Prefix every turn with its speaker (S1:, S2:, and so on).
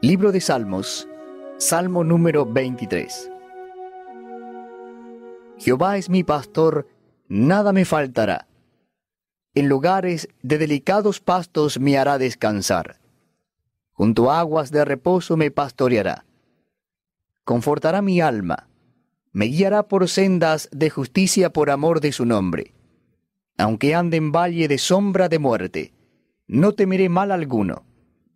S1: Libro de Salmos, Salmo número 23. Jehová es mi pastor, nada me faltará. En lugares de delicados pastos me hará descansar. Junto a aguas de reposo me pastoreará. Confortará mi alma. Me guiará por sendas de justicia por amor de su nombre. Aunque ande en valle de sombra de muerte, no temeré mal alguno